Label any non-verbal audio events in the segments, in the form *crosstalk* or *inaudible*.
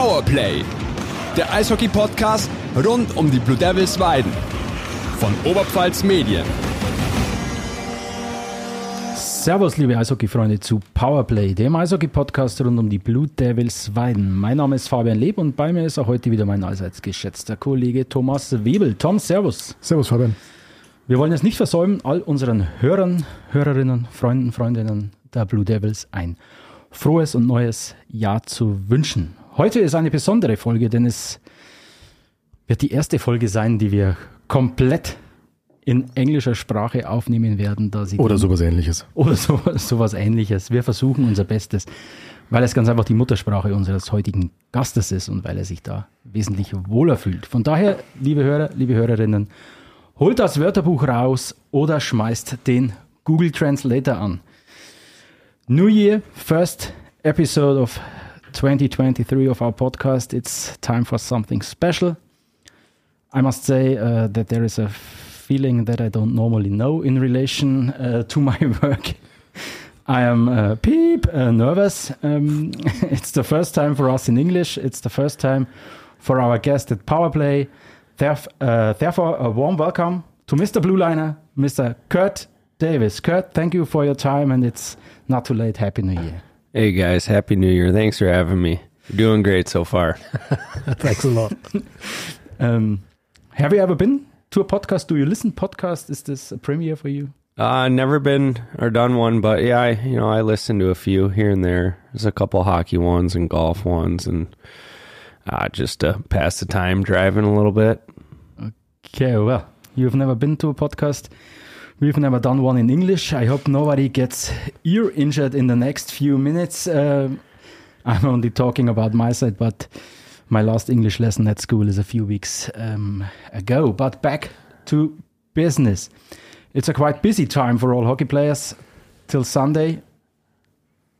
Powerplay, der Eishockey-Podcast rund um die Blue Devils Weiden von Oberpfalz Medien. Servus, liebe Eishockey-Freunde zu Powerplay, dem Eishockey-Podcast rund um die Blue Devils Weiden. Mein Name ist Fabian Leb und bei mir ist auch heute wieder mein allseits geschätzter Kollege Thomas Webel. Tom, Servus. Servus, Fabian. Wir wollen es nicht versäumen, all unseren Hörern, Hörerinnen, Freunden, Freundinnen der Blue Devils ein frohes und neues Jahr zu wünschen. Heute ist eine besondere Folge, denn es wird die erste Folge sein, die wir komplett in englischer Sprache aufnehmen werden. Da sie oder sowas ähnliches. Oder so, *laughs* sowas ähnliches. Wir versuchen unser Bestes, weil es ganz einfach die Muttersprache unseres heutigen Gastes ist und weil er sich da wesentlich wohler fühlt. Von daher, liebe Hörer, liebe Hörerinnen, holt das Wörterbuch raus oder schmeißt den Google Translator an. New Year, first episode of 2023 of our podcast. It's time for something special. I must say uh, that there is a feeling that I don't normally know in relation uh, to my *laughs* work. I am uh, peep uh, nervous. Um, *laughs* it's the first time for us in English. It's the first time for our guest at Powerplay. Theref uh, therefore, a warm welcome to Mr. Blue Liner, Mr. Kurt Davis. Kurt, thank you for your time, and it's not too late. Happy New Year. Hey guys, Happy New Year. Thanks for having me. You're doing great so far. *laughs* Thanks a lot. *laughs* um, have you ever been to a podcast? Do you listen podcast? Is this a premiere for you? Uh, never been or done one, but yeah, I, you know, I listen to a few here and there. There's a couple hockey ones and golf ones, and uh, just to pass the time driving a little bit. Okay, well, you've never been to a podcast. We've never done one in English. I hope nobody gets ear injured in the next few minutes. Uh, I'm only talking about my side, but my last English lesson at school is a few weeks um, ago. But back to business. It's a quite busy time for all hockey players till Sunday.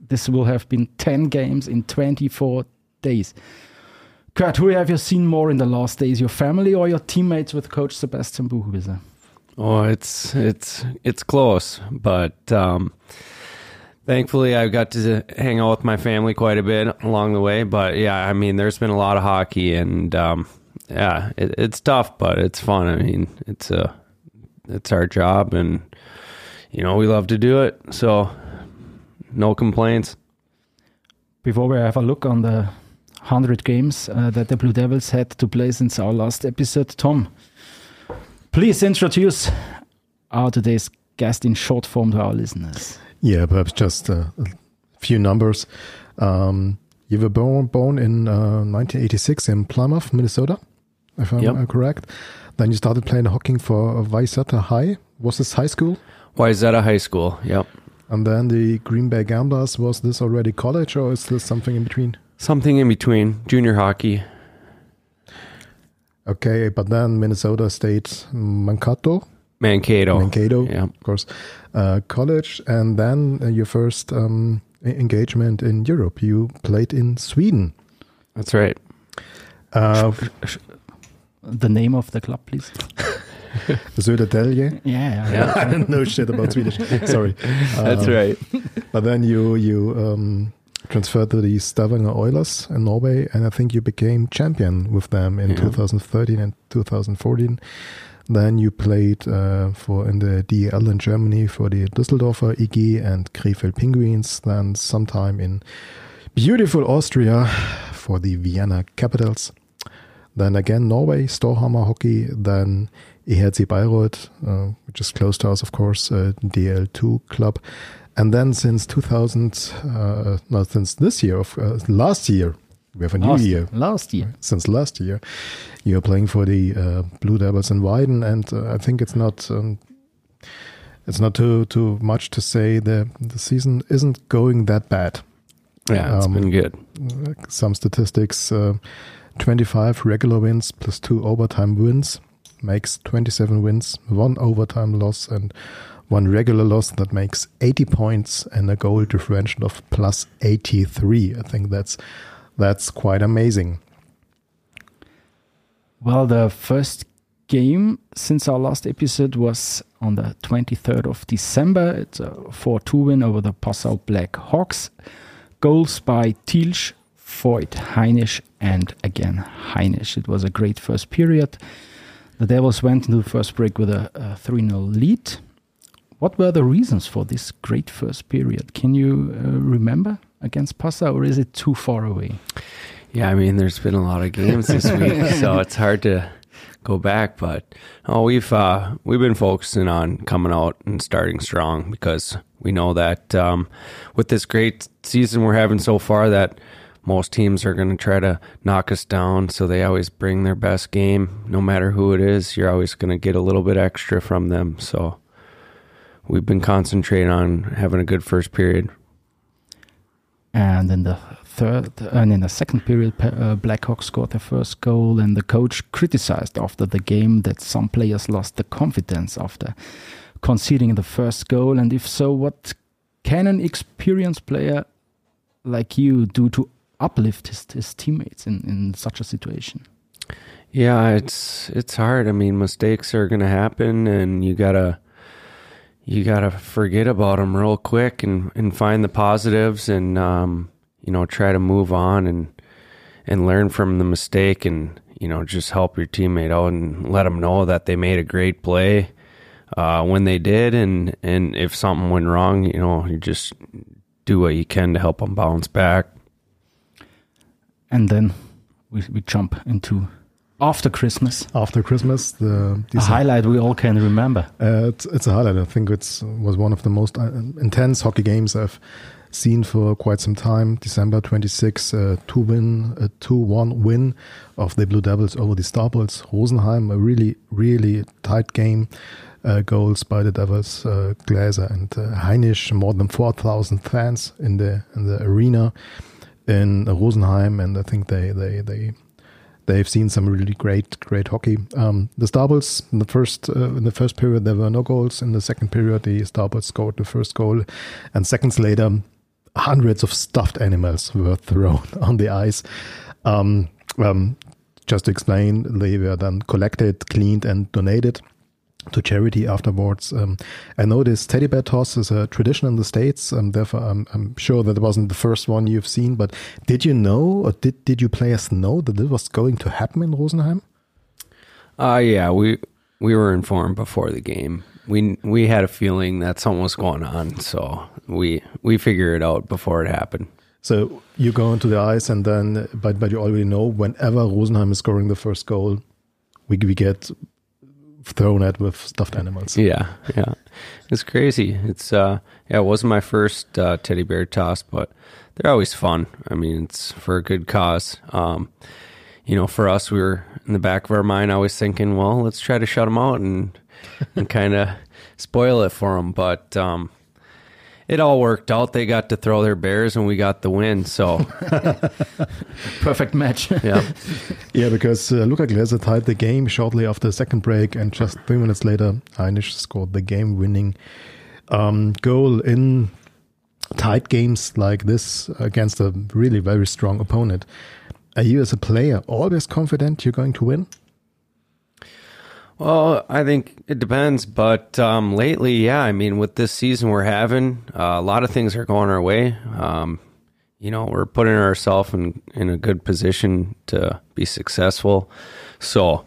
This will have been 10 games in 24 days. Kurt, who have you seen more in the last days, your family or your teammates with Coach Sebastian Buchwieser? Oh, it's it's it's close, but um, thankfully I got to hang out with my family quite a bit along the way. But yeah, I mean, there's been a lot of hockey, and um, yeah, it, it's tough, but it's fun. I mean, it's a it's our job, and you know we love to do it, so no complaints. Before we have a look on the hundred games uh, that the Blue Devils had to play since our last episode, Tom. Please introduce our today's guest in short form to our listeners. Yeah, perhaps just uh, a few numbers. Um, you were born born in uh, 1986 in Plymouth, Minnesota, if I'm Yep. uh, correct. Then you started playing hockey for Wayzata High. Was this high school? Wayzata High School. Yep. And then the Green Bay Gamblers. Was this already college, or is this something in between? Something in between junior hockey. Okay, but then Minnesota State Mankato, Mankato. Mankato, Yeah. of course, uh, college, and then uh, your first um, engagement in Europe. You played in Sweden. That's right. Uh, The name of the club, please. *laughs* Södertälje. Yeah, Yeah. *laughs* I don't know shit about Swedish. Sorry. *laughs* That's Um, right. But then you you um, transferred to the Stavanger Oilers in Norway, and I think you became champion with them in Yeah. 2013 and 2014. Then you played uh, for in the DEL in Germany for the Düsseldorfer EG and Krefeld Penguins. Then sometime in beautiful Austria for the Vienna Capitals. Then again Norway, Storhamar Hockey. Then EHC Bayreuth, uh, which is close to us, of course, uh, DL2 club. And then since 2000, uh, no, since this year, of uh, last year, we have a new last year. Last year. Since last year, you're playing for the uh, Blue Devils in Weiden, and uh, I think it's not um, it's not too too much to say the the season isn't going that bad. Yeah, it's Um, been good. Some statistics: uh, 25 regular wins plus two overtime wins makes 27 wins, one overtime loss, and one regular loss that makes 80 points and a goal differential of plus 83. I think that's that's quite amazing. Well, the first game since our last episode was on the 23rd of December. It's a 4 2 win over the Passau Black Hawks. Goals by Tilsch, Voigt, Heinisch, and again Heinisch. It was a great first period. The Devils went into the first break with a, a 3 0 lead. What were the reasons for this great first period? Can you uh, remember against Passa, or is it too far away? Yeah, I mean, there's been a lot of games this *laughs* week, so it's hard to go back. But oh, we've uh, we've been focusing on coming out and starting strong because we know that um, with this great season we're having so far, that most teams are going to try to knock us down. So they always bring their best game, no matter who it is. You're always going to get a little bit extra from them. So we've been concentrating on having a good first period. And in the third and in the second period, uh, Blackhawks scored their first goal, and the coach criticized after the game that some players lost the confidence after conceding the first goal. And if so, what can an experienced player like you do to uplift his, his teammates in, in such a situation? Yeah, it's it's hard. I mean, mistakes are going to happen, and you gotta you gotta forget about them real quick and and find the positives, and um, you know try to move on and and learn from the mistake, and you know just help your teammate out and let them know that they made a great play uh, when they did, and and if something went wrong, you know you just do what you can to help them bounce back. And then we we jump into after Christmas. After Christmas, the a highlight we all can remember. Uh, it's, it's a highlight. I think it was one of the most uh, intense hockey games I've seen for quite some time. December 26, uh, two win, a two one win of the Blue Devils over the Starbulls. Rosenheim, a really really tight game. Uh, goals by the Devils, uh, Glaser and uh, Heinisch, more than 4,000 fans in the in the arena in Rosenheim, and I think they they they they've seen some really great great hockey. Um, the Starbulls in the first uh, in the first period there were no goals. In the second period, the Starbulls scored the first goal, and seconds later, hundreds of stuffed animals were thrown *laughs* on the ice. Um, um, just to explain, they were then collected, cleaned, and donated to charity afterwards. Um, I know this teddy bear toss is a tradition in the States, and therefore I'm, I'm, sure that it wasn't the first one you've seen. But did you know, or did, did you players know that this was going to happen in Rosenheim? Uh, yeah, we we were informed before the game. We we had a feeling that something was going on, so we we figured it out before it happened. So you go into the ice, and then, but but you already know whenever Rosenheim is scoring the first goal, we we get thrown at with stuffed animals. Yeah, yeah, it's crazy. It's uh, yeah, it wasn't my first uh, teddy bear toss, but they're always fun. I mean, it's for a good cause. Um, you know, for us, we were in the back of our mind always thinking, well, let's try to shut them out and and kind of spoil it for them. But um, it all worked out. They got to throw their bears and we got the win. So *laughs* perfect match. yeah, *laughs* yeah. Because uh, Luca Glaser tied the game shortly after the second break, and just three minutes later, Heinisch scored the game-winning um, goal in tight games like this against a really very strong opponent. Are you, as a player, always confident you're going to win? Well, I think it depends, but um, lately, yeah. I mean, with this season we're having, uh, a lot of things are going our way. Um, you know, we're putting ourselves in in a good position to be successful. So,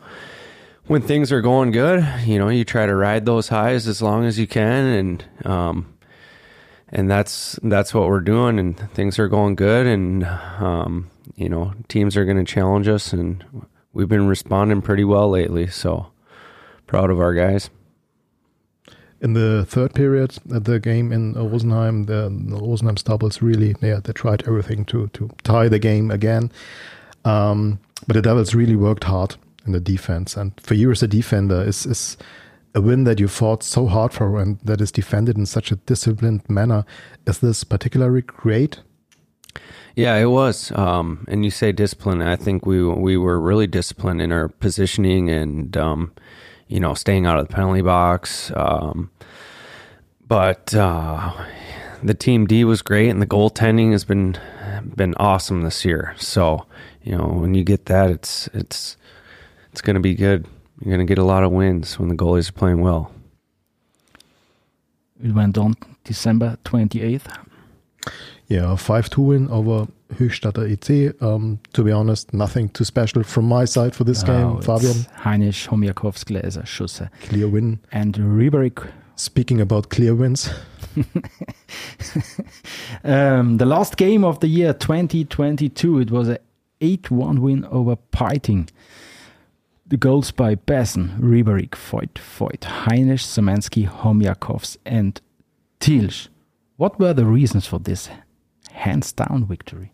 when things are going good, you know, you try to ride those highs as long as you can, and um, and that's that's what we're doing. And things are going good, and um, you know, teams are going to challenge us, and we've been responding pretty well lately. So proud of our guys. In the third period the game in Rosenheim, the, the Rosenheim Starbulls really, yeah, they tried everything to to tie the game again. Um, but the Devils really worked hard in the defense. And for you as a defender, is is a win that you fought so hard for and that is defended in such a disciplined manner. Is this particularly great? Yeah, it was. Um, and you say discipline. I think we we were really disciplined in our positioning and um, you know, staying out of the penalty box. Um, but uh, the team D was great, and the goaltending has been been awesome this year. So you know, when you get that, it's it's it's going to be good. You're going to get a lot of wins when the goalies are playing well. It went on December 28th. Yeah, 5 2 win over Höchstadter EC. Um, to be honest, nothing too special from my side for this Oh, game. Fabian, Heinisch, Homjakovs, Gläser, Schusse. clear win. And Riberik. Speaking about clear wins, *laughs* Um, the last game of the year 2022, it was a 8 1 win over Peiting. The goals by Besson, Riberik, Voigt, Voigt, Heinisch, Szymanski, Homjakovs, and Tilsch. What were the reasons for this hands down victory?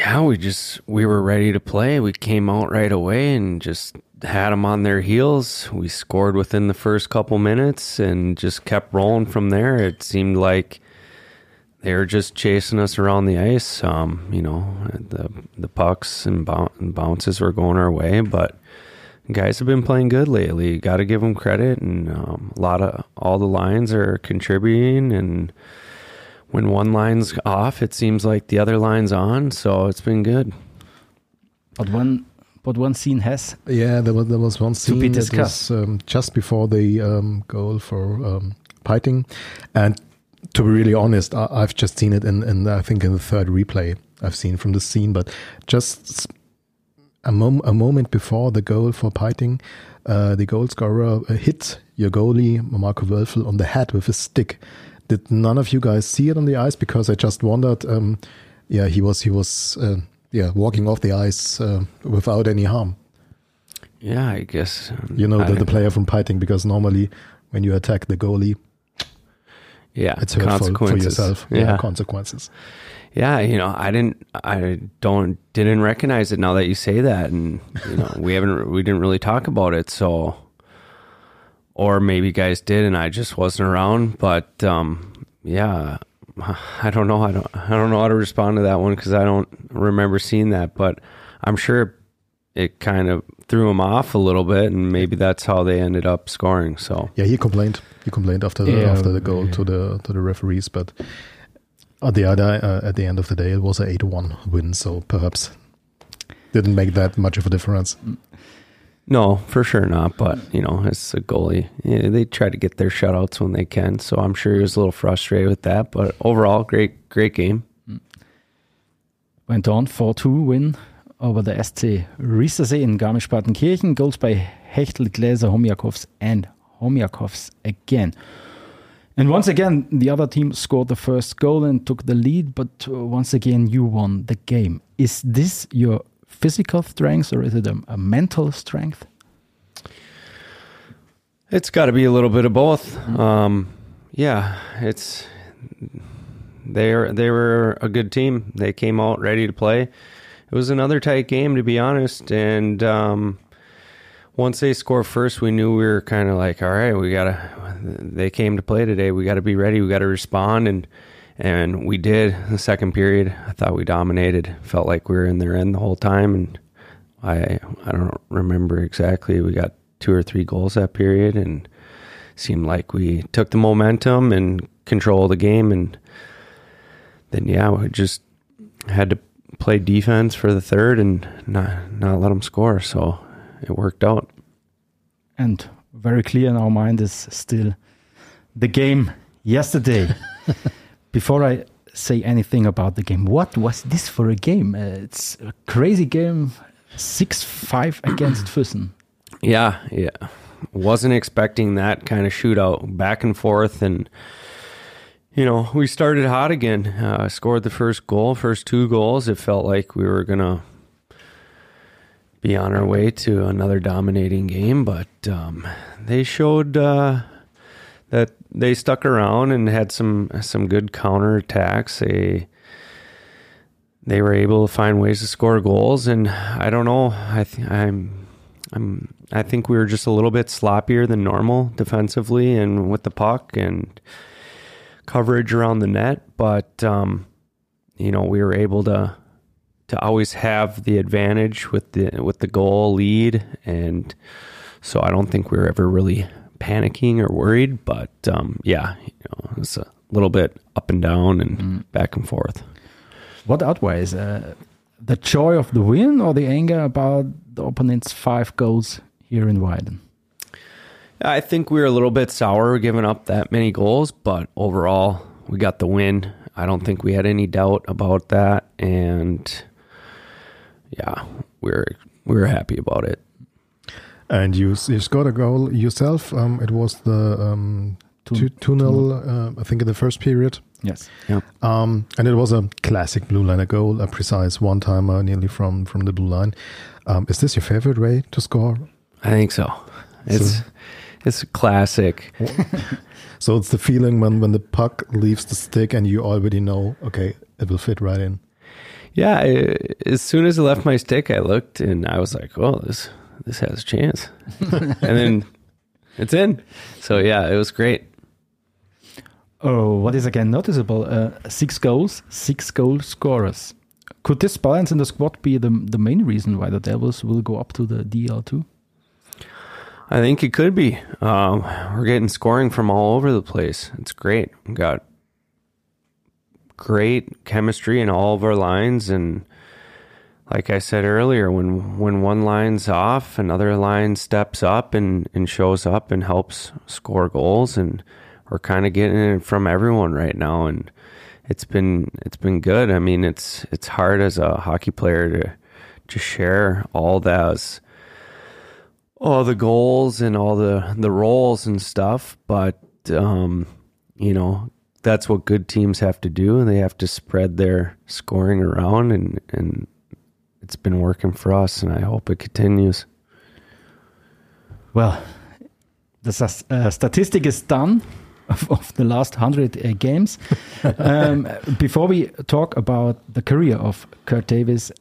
Yeah, we just we were ready to play. We came out right away and just had them on their heels. We scored within the first couple minutes and just kept rolling from there. It seemed like they were just chasing us around the ice. Um, you know, the the pucks and, and bounces were going our way, but guys have been playing good lately. Got to give them credit, and um, a lot of all the lines are contributing and when one line's off, it seems like the other line's on. So it's been good. But one, but one scene has yeah, there was there was one scene be discussed. was um, just before the um, goal for um, Peiting, and to be really honest, I, I've just seen it in, in I think in the third replay I've seen from the scene, but just s- a, mom- a moment before the goal for Peiting, uh, the goal scorer uh, hit your goalie Marco Wölfel on the head with his stick. Did none of you guys see it on the ice? Because I just wondered. Um, yeah, he was he was uh, yeah walking off the ice uh, without any harm. Yeah, I guess. um, You know I- the, the player from Peiting because normally when you attack the goalie, Yeah, it's hurtful for consequences. yourself. Yeah. consequences. yeah. You know, I didn't, I don't, didn't recognize it. Now that you say that, and you know, we haven't, we didn't really talk about it. So, or maybe guys did, and I just wasn't around. But um, yeah, *laughs* I don't know. I don't, I don't know how to respond to that one because I don't remember seeing that. But I'm sure it kind of threw him off a little bit, and maybe that's how they ended up scoring. So. Yeah, he complained. He complained after the, Yeah, after the goal yeah. to the to the referees, but at the other uh, at the end of the day, it was a eight one win. So perhaps didn't make that much of a difference. No, for sure not. But you know, as a goalie, they try to get their shutouts when they can. So I'm sure he was a little frustrated with that. But overall, great, great game. went on 4-2 win over the SC Riesersee in Garmisch-Partenkirchen. Goals by Hechtel, Gläser, Homjakovs and Homjakovs again. And once again, the other team scored the first goal and took the lead, but uh, once again, you won the game. Is this your physical strength or is it a, a mental strength? It's got to be a little bit of both. Um, yeah, it's they are they were a good team. They came out ready to play. It was another tight game, to be honest. And um, once they score first, we knew we were kind of like, all right, we gotta. They came to play today. We got to be ready. We got to respond, and and we did. The second period, I thought we dominated. Felt like we were in their end the whole time, and I I don't remember exactly. We got two or three goals that period, and seemed like we took the momentum and control of the game, and then yeah, we just had to play defense for the third and not not let them score. So it worked out. And very clear in our mind is still the game yesterday. *laughs* Before I say anything about the game, what was this for a game? Uh, it's a crazy game, 6 5 against *clears throat* Füssen. Yeah, yeah. Wasn't expecting that kind of shootout back and forth and you know, we started hot again. Uh, scored the first goal, first two goals. It felt like we were going to be on our way to another dominating game, but um, they showed uh, that they stuck around and had some some good counter attacks. They they were able to find ways to score goals, and I don't know. I th- I'm I'm I think we were just a little bit sloppier than normal defensively and with the puck and coverage around the net, but um, you know we were able to to always have the advantage with the with the goal lead, and so I don't think we were ever really panicking or worried. But um, yeah, you know, it's a little bit up and down and back and forth. What outweighs uh, the joy of the win or the anger about the opponent's five goals here in Weiden? I think we were a little bit sour giving up that many goals, but overall we got the win. I don't think we had any doubt about that, and yeah, we're we're happy about it. And you you scored a goal yourself. Um, it was the um, Two- 2 0, uh, I think, in the first period. Yes. Um, and it was a classic blue liner goal, a precise one timer nearly from, from the blue line. Um, is this your favorite way to score? I think so. It's it's classic. *laughs* So it's the feeling when, when the puck leaves the stick and you already know, okay, it will fit right in. Yeah, I, as soon as it left my stick, I looked and I was like, "Oh, this this has a chance," *laughs* and then it's in. So yeah, it was great. Oh, what is again noticeable? Uh, six goals, six goal scorers. Could this balance in the squad be the the main reason why the Devils will go up to the DL two? I think it could be. Um, we're getting scoring from all over the place. It's great. We've got great chemistry in all of our lines, and like I said earlier, when when one line's off, another line steps up and and shows up and helps score goals, and we're kind of getting it from everyone right now, and it's been it's been good. I mean, it's it's hard as a hockey player to to share all those all the goals and all the the roles and stuff but um you know that's what good teams have to do and they have to spread their scoring around and and it's been working for us and I hope it continues Well, the uh, statistic is done of, of the last 100 uh, games. *laughs* um, before we talk about the career of Kurt Davis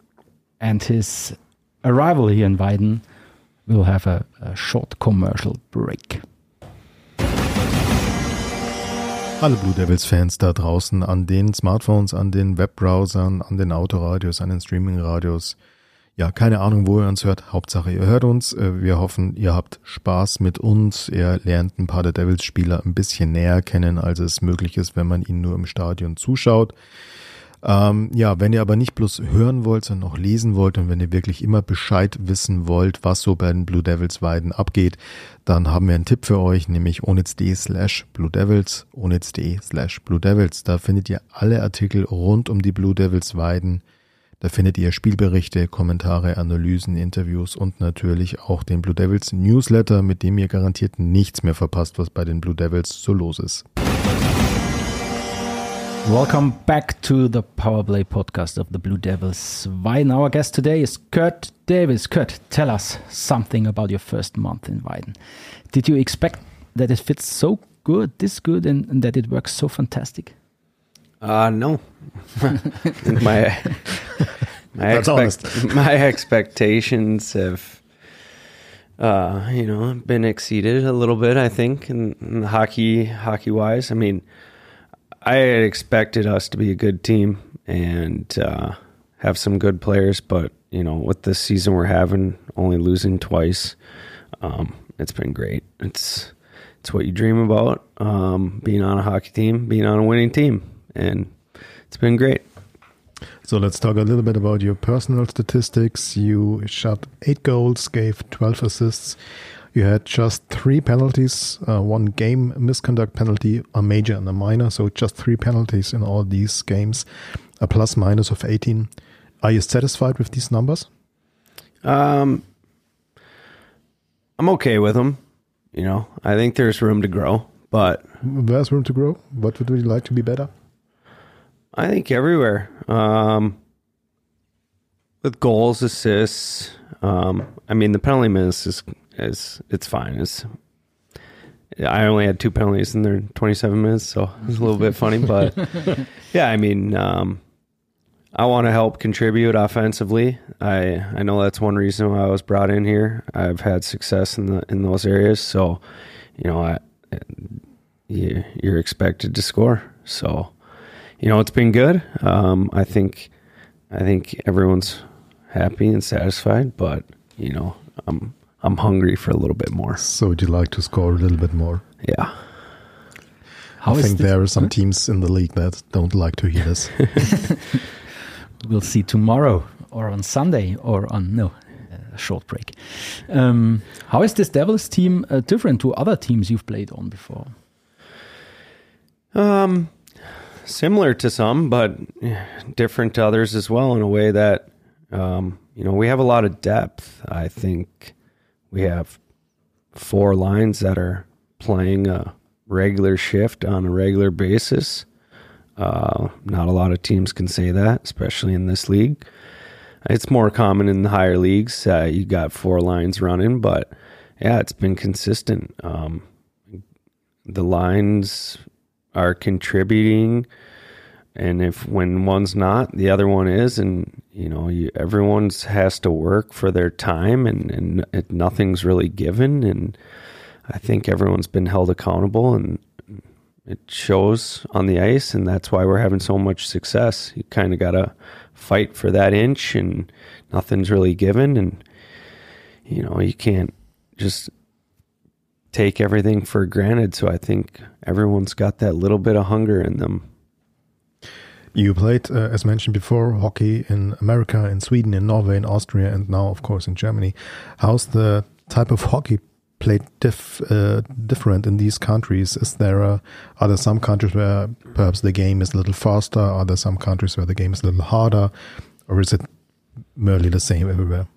and his arrival here in Weiden, we'll have a, a short commercial break. Alle Blue Devils-Fans da draußen an den Smartphones, an den Webbrowsern, an den Autoradios, an den Streamingradios. Ja, keine Ahnung, wo ihr uns hört. Hauptsache, ihr hört uns. Äh, Wir hoffen, ihr habt Spaß mit uns. Ihr lernt ein paar der Devils-Spieler ein bisschen näher kennen, als es möglich ist, wenn man ihnen nur im Stadion zuschaut. Ähm, ja, wenn ihr aber nicht bloß hören wollt, sondern auch lesen wollt und wenn ihr wirklich immer Bescheid wissen wollt, was so bei den Blue Devils Weiden abgeht, dann haben wir einen Tipp für euch, nämlich onitz.de slash Blue Devils, onitz.de slash Blue Devils. Da findet ihr alle Artikel rund um die Blue Devils Weiden. Da findet ihr Spielberichte, Kommentare, Analysen, Interviews und natürlich auch den Blue Devils Newsletter, mit dem ihr garantiert nichts mehr verpasst, was bei den Blue Devils so los ist. Welcome back to the Powerplay podcast of the Blue Devils. Weiden. Our guest today is Kurt Davis. Kurt, tell us something about your first month in Weiden. Did you expect that it fits so good, this good, and, and that it works so fantastic? uh no *laughs* my my, That's honest. *laughs* my expectations have uh you know been exceeded a little bit I think in, in hockey hockey wise I mean I had expected us to be a good team and uh, have some good players, but you know, with this season we're having, only losing twice, um, it's been great. It's it's what you dream about, um, being on a hockey team, being on a winning team, and it's been great. So let's talk a little bit about your personal statistics. You shot eight goals, gave 12 assists. You had just three penalties, uh, one game misconduct penalty, a major and a minor. So just three penalties in all these games, a plus minus of 18. Are you satisfied with these numbers? Um, I'm okay with them. You know, I think there's room to grow, but There's room to grow. What would you like to be better? I think everywhere. Um, with goals, assists. Um, I mean, the penalty minutes is is it's fine. It's I only had two penalties in their 27 minutes, so *laughs* it's a little bit funny, but *laughs* yeah, I mean, um, I want to help contribute offensively. I I know that's one reason why I was brought in here. I've had success in the in those areas, so you know, I you, you're expected to score. So, you know, it's been good. Um, I think, I think everyone's happy and satisfied, but you know, I'm I'm hungry for a little bit more. So would you like to score a little bit more? Yeah. How I think this- there are some teams in the league that don't like to hear this. *laughs* We'll see tomorrow or on Sunday or on no a short break. Um, how is this Devils team uh, different to other teams you've played on before? Um, similar to some, but different to others as well in a way that, um, you know, we have a lot of depth. I think we have four lines that are playing a regular shift on a regular basis. Uh, not a lot of teams can say that, especially in this league. It's more common in the higher leagues. Uh, you got four lines running, but yeah, it's been consistent. Um, the lines are contributing, and if when one's not, the other one is, and you know, you, everyone's has to work for their time, and and it, nothing's really given, and I think everyone's been held accountable, and it shows on the ice, and that's why we're having so much success. You kind of gotta fight for that inch, and nothing's really given, and you know, you can't just take everything for granted. So I think everyone's got that little bit of hunger in them. You played, uh, as mentioned before, hockey in America, in Sweden, in Norway, in Austria, and now, of course, in Germany. How's the type of hockey played uh, different in these countries? Is there a, are there some countries where perhaps the game is a little faster? Are there some countries where the game is a little harder, or is it merely the same everywhere?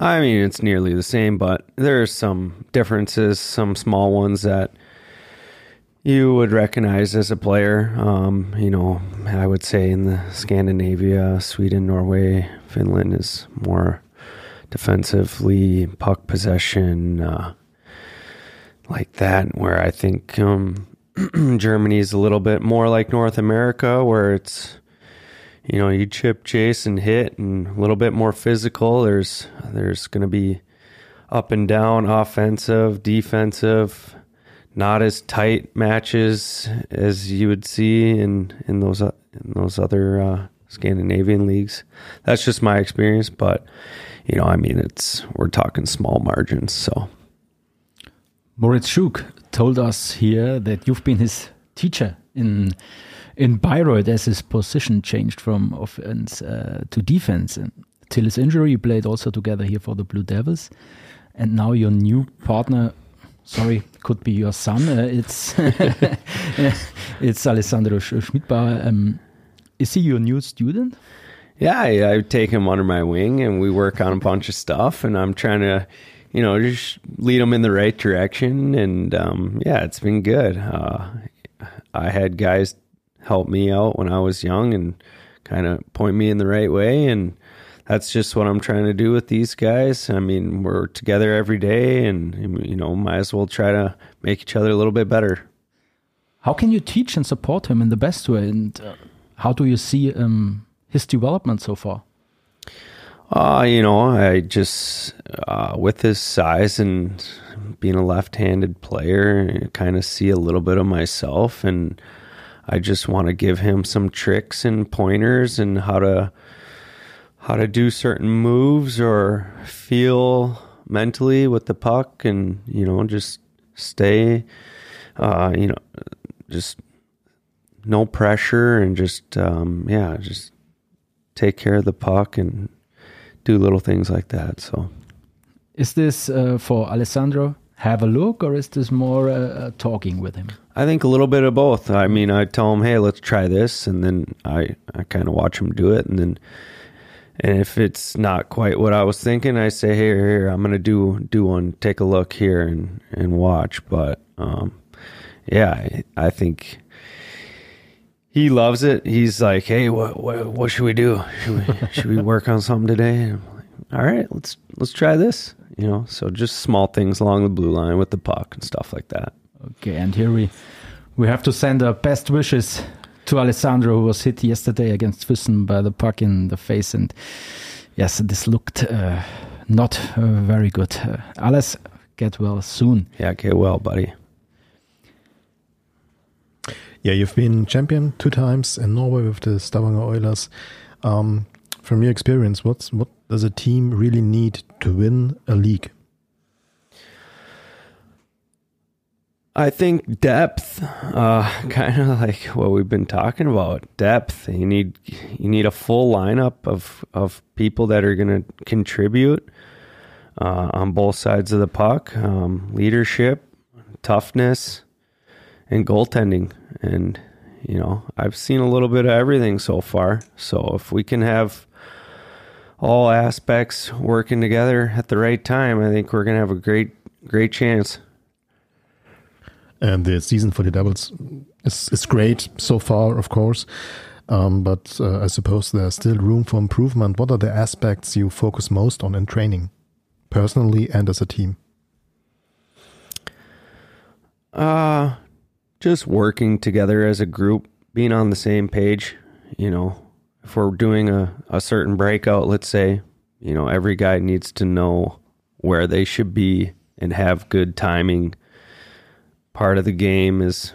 I mean, it's nearly the same, but there are some differences, some small ones that you would recognize as a player. Um, you know, I would say in the Scandinavia, Sweden, Norway, Finland is more defensively puck possession, uh, like that. Where I think um, *clears throat* Germany is a little bit more like North America, where it's you know, you chip, chase, and hit, and a little bit more physical. There's there's going to be up and down, offensive, defensive, not as tight matches as you would see in in those uh, in those other uh, Scandinavian leagues. That's just my experience, but you know, I mean, it's we're talking small margins, so. Moritz Schuck told us here that you've been his teacher in in Bayreuth as his position changed from offense uh, to defense. And till his injury, you played also together here for the Blue Devils. And now your new partner, sorry, could be your son. Uh, it's *laughs* it's Alessandro Schmidbauer. Um, is he your new student? Yeah, I, I, take him under my wing, and we work on a bunch of stuff. And I'm trying to, you know, just lead him in the right direction. And um, yeah, it's been good. Uh, I had guys help me out when I was young and kind of point me in the right way. And that's just what I'm trying to do with these guys. I mean, we're together every day and, you know, might as well try to make each other a little bit better. How can you teach and support him in the best way? And uh, how do you see um, his development so far? Uh, you know, I just, uh, with his size and being a left handed player, kind of see a little bit of myself and, I just want to give him some tricks and pointers and how to how to do certain moves or feel mentally with the puck and you know just stay uh, you know just no pressure and just um, yeah just take care of the puck and do little things like that. So. Is this uh, for alessandro? Have a look, or is this more uh, uh, talking with him? I think a little bit of both. I mean, I tell him, "Hey, let's try this," and then I I kind of watch him do it, and then and if it's not quite what I was thinking, I say, "Here, here, I'm gonna do do one. Take a look here and and watch." But um, yeah, I, I think he loves it. He's like, "Hey, what what, what should we do? Should we *laughs* should we work on something today?" Like, All right, let's let's try this you know, so just small things along the blue line with the puck and stuff like that. Okay, and here we we have to send our best wishes to Alessandro, who was hit yesterday against Füssen by the puck in the face, and yes, this looked uh, not uh, very good. Uh, Alice, get well soon. Yeah, get well, buddy. Yeah, you've been champion two times in Norway with the Stavanger Oilers. Um, from your experience, what's what does a team really need to win a league? I think depth, uh, *laughs* kind of like what we've been talking about. Depth. You need you need a full lineup of of people that are going to contribute uh, on both sides of the puck. Um, leadership, toughness, and goaltending. And you know, I've seen a little bit of everything so far. So if we can have all aspects working together at the right time, I think we're going to have a great, great chance. And the season for the Devils is, is great so far, of course. Um, but uh, I suppose there's still room for improvement. What are the aspects you focus most on in training, personally and as a team? Uh, just working together as a group, being on the same page. You know, if we're doing a, a certain breakout, let's say, you know, every guy needs to know where they should be and have good timing. Part of the game is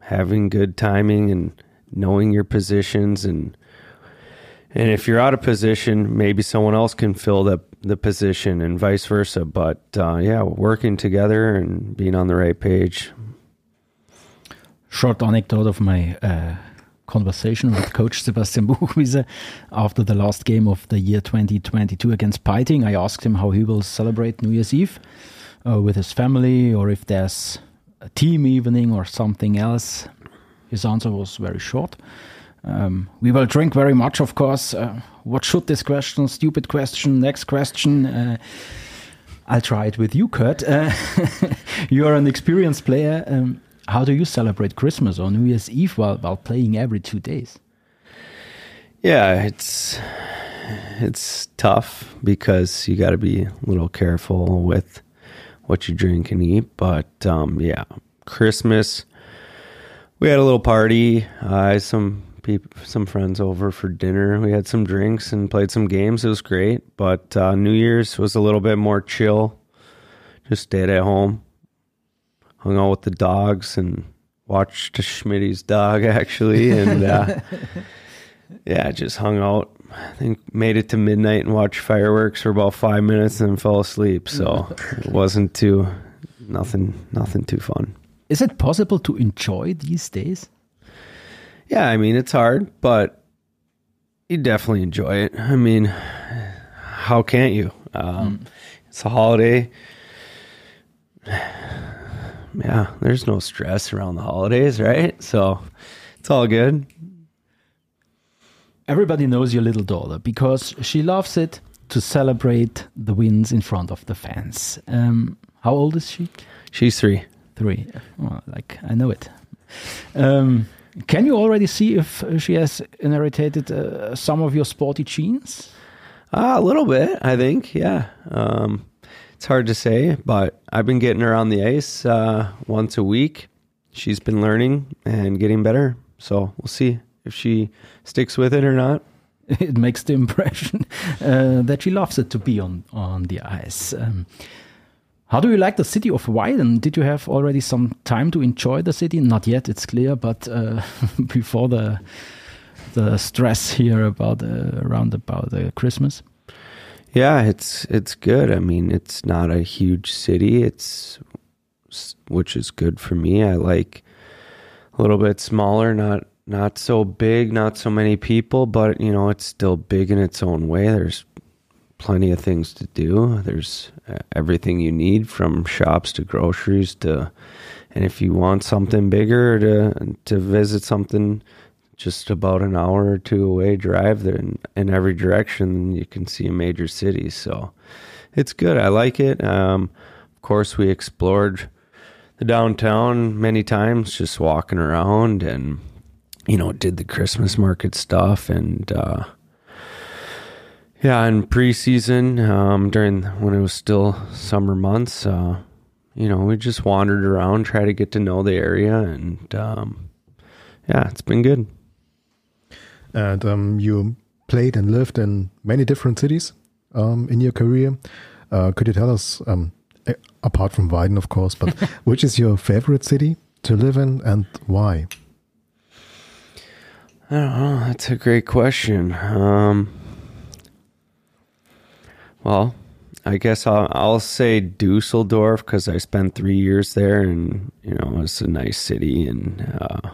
having good timing and knowing your positions and and if you're out of position, maybe someone else can fill the the position and vice versa. But uh, yeah, working together and being on the right page. Short anecdote of my uh, conversation with Coach Sebastian *laughs* Buchwieser after the last game of the year 2022 against Peiting. I asked him how he will celebrate New Year's Eve uh, with his family or if there's a team evening or something else. His answer was very short. Um, we will drink very much, of course. Uh, what should this question? Stupid question. Next question. Uh, I'll try it with you, Kurt. Uh, *laughs* you are an experienced player. Um, how do you celebrate Christmas or New Year's Eve while, while playing every two days? Yeah, it's it's tough because you got to be a little careful with what you drink and eat. But um, yeah, Christmas, we had a little party. I had some people, some friends over for dinner. We had some drinks and played some games. It was great. But uh, New Year's was a little bit more chill. Just stayed at home, hung out with the dogs, and watched Schmidt's dog *laughs* actually, and uh, *laughs* yeah, just hung out. I think made it to midnight and watched fireworks for about five minutes and then fell asleep. So it wasn't too nothing nothing too fun. Is it possible to enjoy these days? Yeah, I mean it's hard, but you definitely enjoy it. I mean, how can't you? Um, mm. It's a holiday. *sighs* Yeah, there's no stress around the holidays, right? So it's all good. Everybody knows your little daughter because she loves it to celebrate the wins in front of the fans. Um, how old is she? She's three. Three. Well, like I know it. Um, can you already see if she has inherited uh, some of your sporty genes? Uh, a little bit, I think. Yeah. Um, it's hard to say, but I've been getting her on the ice uh, once a week. She's been learning and getting better. So we'll see if she sticks with it or not. *laughs* It makes the impression uh, that she loves it to be on, on the ice. Um, how do you like the city of Weiden? Did you have already some time to enjoy the city? Not yet, it's clear, but uh, *laughs* before the the stress here about uh, around about uh, Christmas. Yeah, it's it's good. I mean, it's not a huge city. It's which is good for me. I like a little bit smaller, not not so big, not so many people, but you know, it's still big in its own way. There's plenty of things to do. There's uh, everything you need from shops to groceries to, and if you want something bigger to to visit something just about an hour or two away drive there in, in every direction, you can see a major city. So it's good. I like it. Um, of course, we explored the downtown many times, just walking around and you know did the Christmas market stuff and. Uh, yeah, in preseason, um, during when it was still summer months, uh, you know, we just wandered around, try to get to know the area, and um, yeah, it's been good. And um, you played and lived in many different cities um, in your career. Uh, could you tell us, um, apart from Weiden, of course, but *laughs* which is your favorite city to live in and why? I don't know. That's a great question. Um, well, I guess I'll, I'll say Dusseldorf because I spent three years there, and you know it's a nice city, and uh,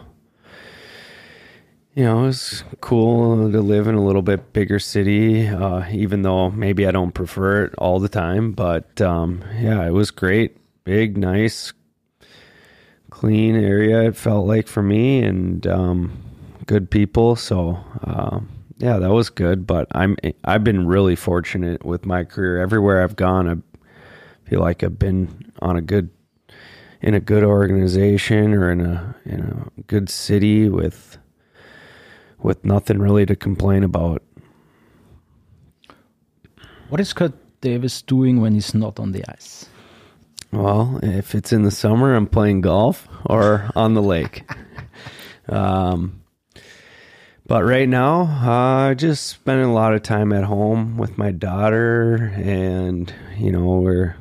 you know it was cool to live in a little bit bigger city. Uh, even though maybe I don't prefer it all the time, but um, yeah, it was great, big, nice, clean area. It felt like for me, and um, good people. So um, yeah, that was good. But I'm I've been really fortunate with my career. Everywhere I've gone, I feel like I've been on a good in a good organization or in a in a good city with with nothing really to complain about. What is Kurt Davis doing when he's not on the ice? Well, if it's in the summer, I'm playing golf or on the lake. *laughs* um, but right now, I uh, just spending a lot of time at home with my daughter, and you know, we're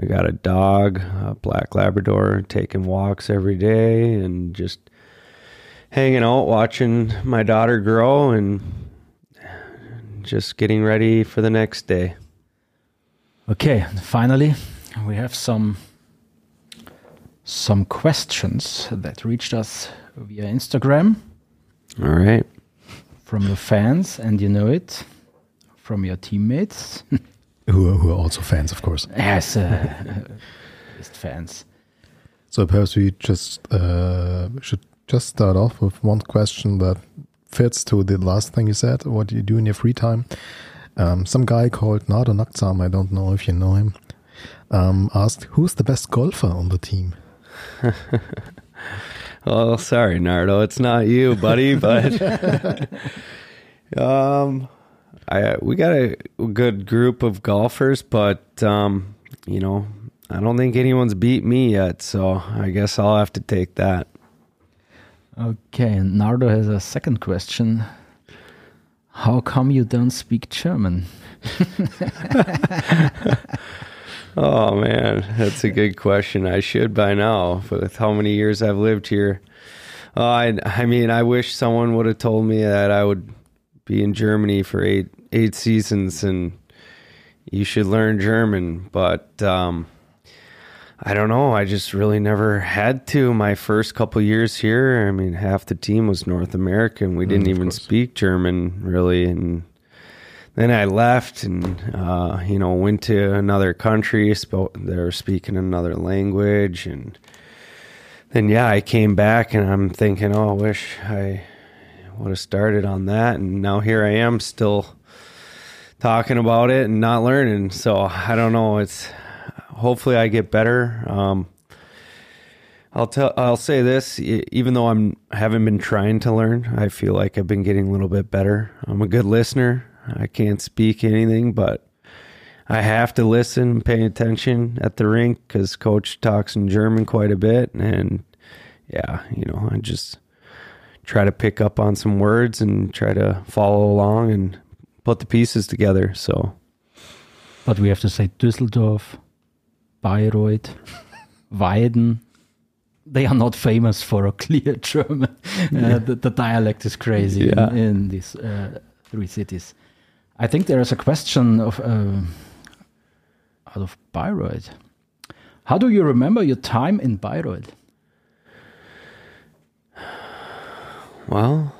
I got a dog, a black Labrador, taking walks every day, and just hanging out, watching my daughter grow, and just getting ready for the next day. Okay, finally, we have some some questions that reached us via Instagram. All right. From your fans, and you know it, from your teammates. *laughs* who, are, who are also fans, of course. Yes, uh, *laughs* fans. So perhaps we just uh, should just start off with one question that fits to the last thing you said. What do you do in your free time? Um, some guy called Nardo Nagtzaam, I don't know if you know him, um, asked, "Who's the best golfer on the team?" *laughs* well, sorry, Nardo, it's not you, buddy, *laughs* but um, I we got a good group of golfers, but um, you know, I don't think anyone's beat me yet, so I guess I'll have to take that. Okay, Nardo has a second question. How come you don't speak German? *laughs* *laughs* oh man, that's a good question. I should by now, with how many years I've lived here. Uh, I, I mean, I wish someone would have told me that I would be in Germany for eight eight seasons and you should learn German. But um, I don't know. I just really never had to. My first couple years here, I mean, half the team was North American. We didn't mm, even course. speak German really, and then I left and uh, you know went to another country. Spoke, they were speaking another language, and then yeah, I came back and I'm thinking, oh, I wish I would have started on that, and now here I am still talking about it and not learning. So I don't know. It's hopefully I get better. Um, I'll tell. I'll say this. Even though I'm haven't been trying to learn, I feel like I've been getting a little bit better. I'm a good listener. I can't speak anything, but I have to listen, and pay attention at the rink because coach talks in German quite a bit, and yeah, you know, I just try to pick up on some words and try to follow along and put the pieces together. So, but we have to say Düsseldorf, Bayreuth, *laughs* Weiden. They are not famous for a clear *laughs* German. Uh, the, the, dialect is crazy yeah. in, in, these uh, three cities. I think there is a question of uh, out of Bayreuth. How do you remember your time in Bayreuth? Well,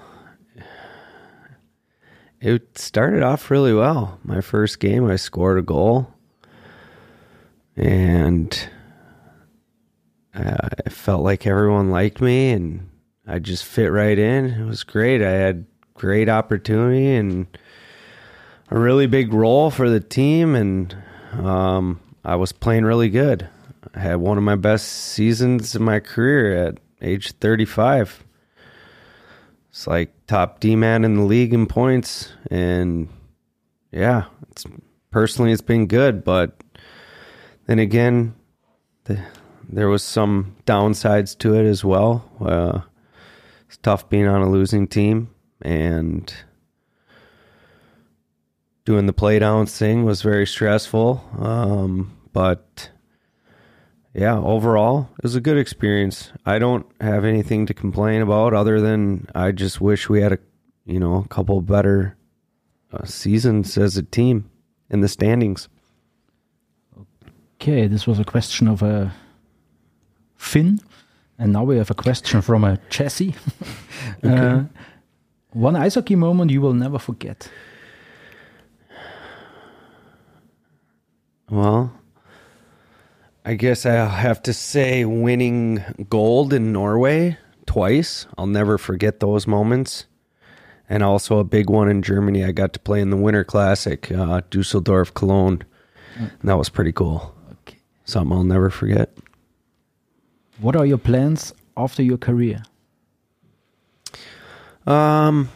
it started off really well. My first game, I scored a goal, and uh, I felt like everyone liked me, and I just fit right in. It was great. I had great opportunity and a really big role for the team, and um, I was playing really good. I had one of my best seasons in my career at age 35. It's like top D man in the league in points, and yeah, it's personally it's been good, but then again, the, there was some downsides to it as well. Uh, it's tough being on a losing team, and doing the playdowns thing was very stressful. Um, but yeah, overall, it was a good experience. I don't have anything to complain about other than I just wish we had a, you know, a couple better uh, seasons as a team in the standings. Okay, this was a question of a Finn, and now we have a question from a Jesse. *laughs* okay. uh, one ice hockey moment you will never forget. Well, I guess I'll have to say winning gold in Norway twice. I'll never forget those moments. And also a big one in Germany. I got to play in the Winter Classic, uh, Dusseldorf Cologne. And that was pretty cool. Okay. Something I'll never forget. What are your plans after your career? Um,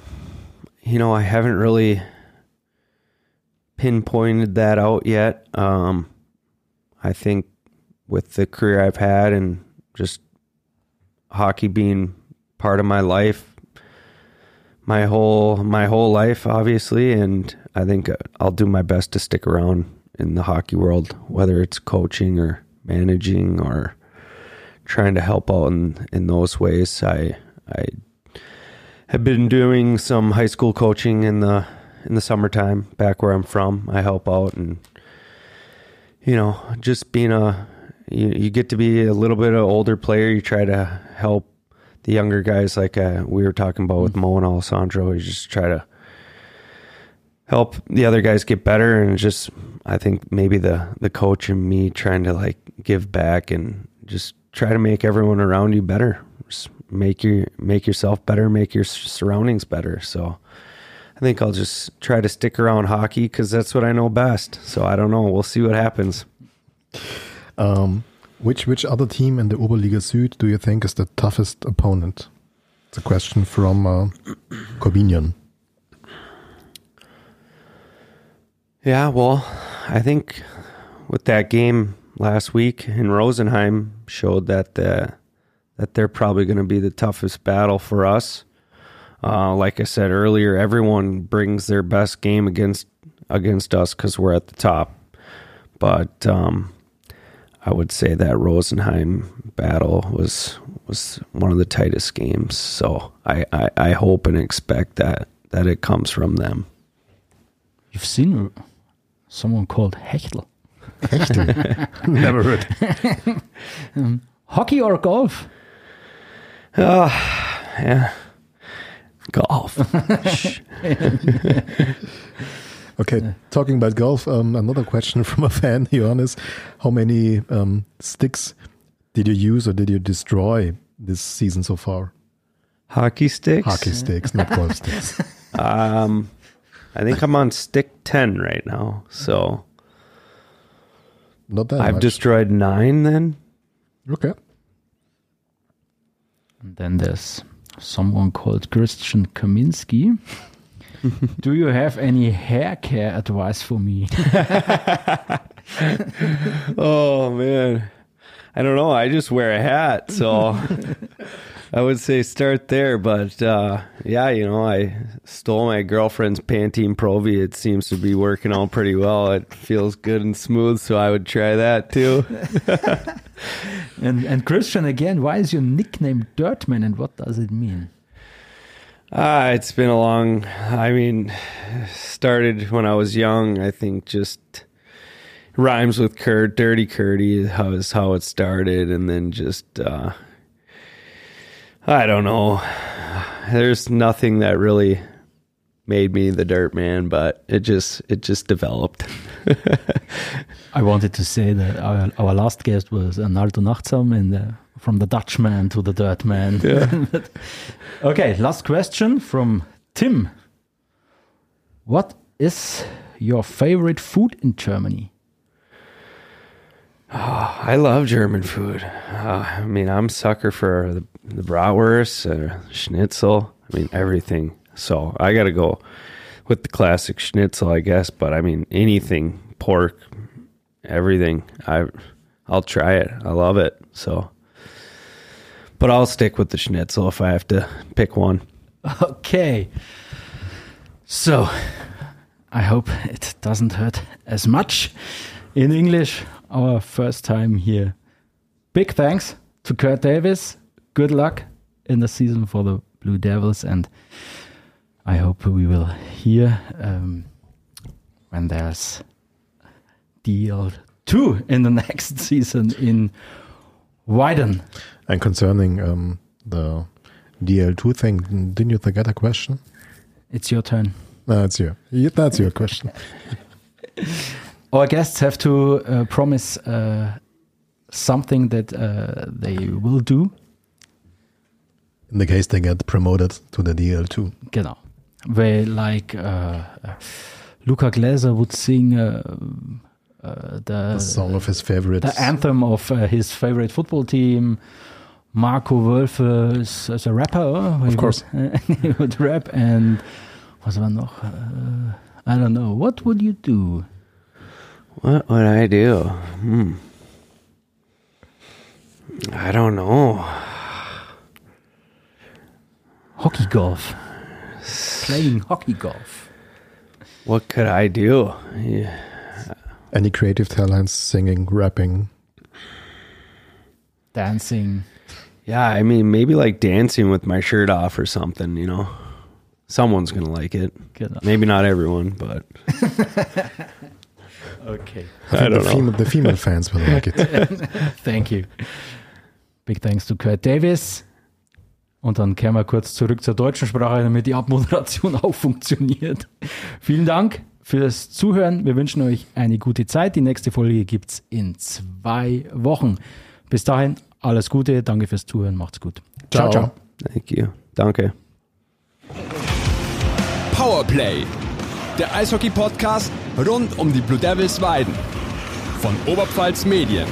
you know, I haven't really pinpointed that out yet. Um, I think with the career I've had and just hockey being part of my life, my whole my whole life, obviously, and I think I'll do my best to stick around in the hockey world, whether it's coaching or managing or trying to help out in in those ways. I I have been doing some high school coaching in the in the summertime back where I'm from. I help out and you know, just being a you, you get to be a little bit of older player. You try to help the younger guys, like uh, we were talking about with Mo and Alessandro. You just try to help the other guys get better, and just I think maybe the the coach and me trying to like give back and just try to make everyone around you better. Just make your make yourself better, make your surroundings better. So. I think I'll just try to stick around hockey because that's what I know best. So I don't know. We'll see what happens. Um, which which other team in the Oberliga Süd do you think is the toughest opponent? It's a question from uh, Korbinian. Yeah, well, I think with that game last week in Rosenheim showed that the that they're probably going to be the toughest battle for us. Uh, like I said earlier, everyone brings their best game against against us because we're at the top. But um, I would say that Rosenheim battle was was one of the tightest games. So I, I, I hope and expect that that it comes from them. You've seen someone called Hechtel. Hechtel. *laughs* Never heard. *laughs* um, hockey or golf? Uh, yeah. Golf. *laughs* *laughs* okay, talking about golf, um, another question from a fan, *laughs* Johannes. How many um, sticks did you use or did you destroy this season so far? Hockey sticks? Hockey sticks, not golf sticks. Um, I think I'm on stick 10 right now. So not that I've much. destroyed nine then. Okay. And then there's someone called Christian Kaminski. *laughs* Do you have any hair care advice for me? *laughs* oh man. I don't know. I just wear a hat, so *laughs* I would say start there. But uh, yeah, you know, I stole my girlfriend's Pantene Pro-V. It seems to be working out pretty well. It feels good and smooth, so I would try that too. *laughs* and and Christian again, why is your nickname Durtman, and what does it mean? Ah, it's been a long. I mean, started when I was young. I think just rhymes with Kurt, Dirty Curdy how is how it started, and then just uh, I don't know. There's nothing that really made me the dirt man, but it just it just developed. *laughs* I wanted to say that our, our last guest was Arnaldo Nagtzaam and uh, from the Dutch man to the dirt man. Yeah. *laughs* okay, last question from Tim. What is your favorite food in Germany? Oh, I love German food. Uh, I mean, I'm sucker for the, the bratwurst, uh, schnitzel. I mean, everything. So I got to go with the classic schnitzel, I guess. But I mean, anything, pork, everything. I, I'll try it. I love it. So, but I'll stick with the schnitzel if I have to pick one. Okay. So, I hope it doesn't hurt as much in English. Our first time here. Big thanks to Kurt Davis. Good luck in the season for the Blue Devils, and I hope we will hear um, when there's DEL2 in the *laughs* next season in Weiden. And concerning um, the DEL2 thing, didn't you forget a question? It's your turn. No, it's your. That's your question. *laughs* Our guests have to uh, promise uh, something that uh, they will do. In the case they get promoted to the DEL2. Genau. Where like uh, Luca Glaser would sing uh, uh, the, The song of his favorite. the anthem of uh, his favorite football team. Marco Wolf is, is a rapper. he Of course. would- *laughs* he would rap and was war noch? Uh, I don't know. What would you do? What would I do? Hmm. I don't know. Hockey golf. Playing hockey golf. What could I do? Yeah. Any creative talents, singing, rapping. Dancing. Yeah, I mean, maybe like dancing with my shirt off or something, you know? Someone's going to like it. Maybe not everyone, but *laughs* Okay. I, I don't the, know. female, the female fans will like it. *laughs* Thank you. Big thanks to Kurt Davis. Und dann kehren wir kurz zurück zur deutschen Sprache, damit die Abmoderation *laughs* auch funktioniert. Vielen Dank fürs Zuhören. Wir wünschen euch eine gute Zeit. Die nächste Folge gibt's in zwei Wochen. Bis dahin, alles Gute. Danke fürs Zuhören. Macht's gut. ciao. Ciao. ciao. thank you. Danke. Powerplay, der Eishockey-Podcast rund um die Blue Devils Weiden von Oberpfalz Medien.